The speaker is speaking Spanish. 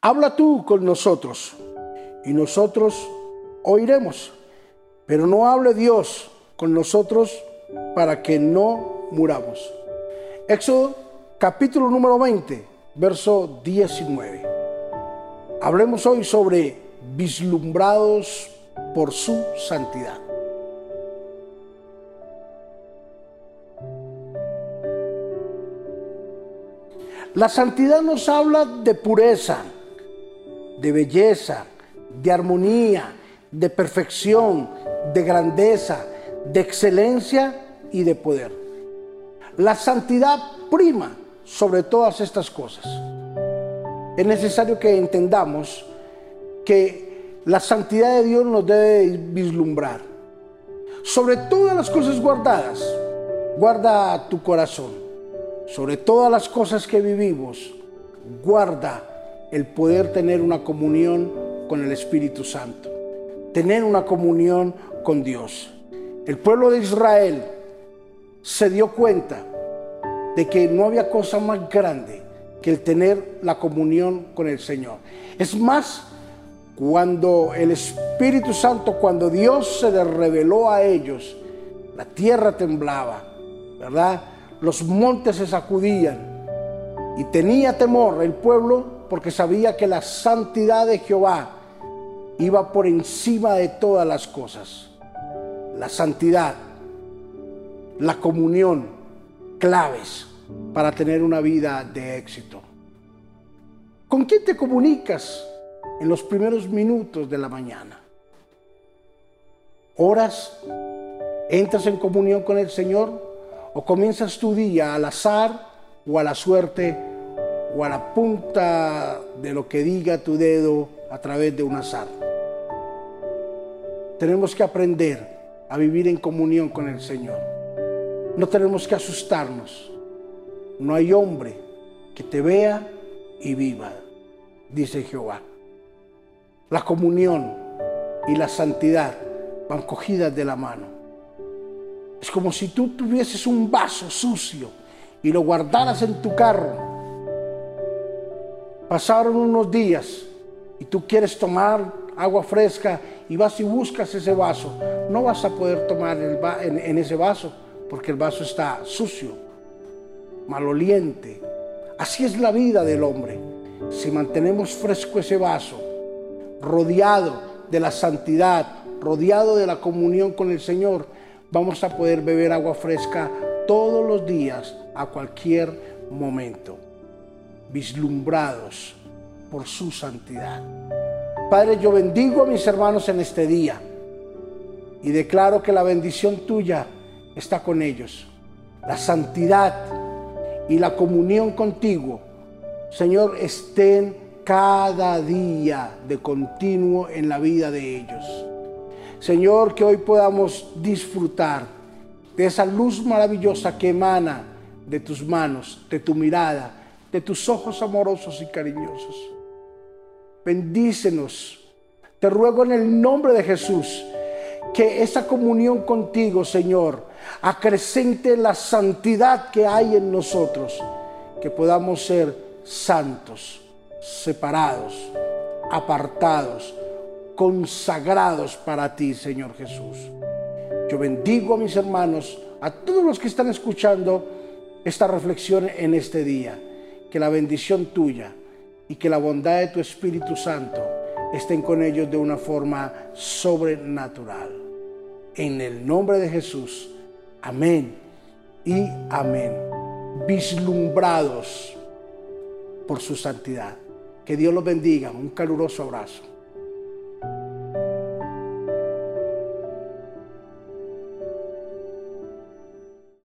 Habla tú con nosotros y nosotros oiremos. Pero no hable Dios con nosotros para que no muramos. Éxodo capítulo número 20, verso 19. Hablemos hoy sobre vislumbrados por su santidad. La santidad nos habla de pureza, de belleza, de armonía, de perfección, de grandeza, de excelencia y de poder. La santidad prima sobre todas estas cosas. Es necesario que entendamos que la santidad de Dios nos debe vislumbrar. Sobre todas las cosas guardadas, guarda tu corazón. Sobre todas las cosas que vivimos, guarda el poder tener una comunión con el Espíritu Santo, tener una comunión con Dios. El pueblo de Israel se dio cuenta de que no había cosa más grande que el tener la comunión con el Señor. Es más, cuando el Espíritu Santo, cuando Dios se les reveló a ellos, la tierra temblaba, ¿verdad? Los montes se sacudían y tenía temor el pueblo porque sabía que la santidad de Jehová iba por encima de todas las cosas. La santidad, la comunión, claves para tener una vida de éxito. ¿Con quién te comunicas en los primeros minutos de la mañana? ¿Horas? ¿Entras en comunión con el Señor? ¿O comienzas tu día al azar o a la suerte o a la punta de lo que diga tu dedo a través de un azar? Tenemos que aprender a vivir en comunión con el Señor. No tenemos que asustarnos. No hay hombre que te vea y viva, dice Jehová. La comunión y la santidad van cogidas de la mano. Es como si tú tuvieses un vaso sucio y lo guardaras en tu carro. Pasaron unos días y tú quieres tomar agua fresca y vas y buscas ese vaso. No vas a poder tomar en, en ese vaso porque el vaso está sucio, maloliente. Así es la vida del hombre. Si mantenemos fresco ese vaso, rodeado de la santidad, rodeado de la comunión con el Señor, vamos a poder beber agua fresca todos los días, a cualquier momento, vislumbrados por su santidad. Padre, yo bendigo a mis hermanos en este día y declaro que la bendición tuya está con ellos. La santidad y la comunión contigo, Señor, estén cada día de continuo en la vida de ellos. Señor, que hoy podamos disfrutar de esa luz maravillosa que emana de tus manos, de tu mirada, de tus ojos amorosos y cariñosos. Bendícenos. Te ruego en el nombre de Jesús que esa comunión contigo, Señor, acrecente la santidad que hay en nosotros, que podamos ser santos, separados, apartados, consagrados para ti, Señor Jesús. Yo bendigo a mis hermanos, a todos los que están escuchando esta reflexión en este día. Que la bendición tuya y que la bondad de tu Espíritu Santo estén con ellos de una forma sobrenatural. En el nombre de Jesús. Amén y amén. Vislumbrados por su santidad. Que Dios los bendiga. Un caluroso abrazo.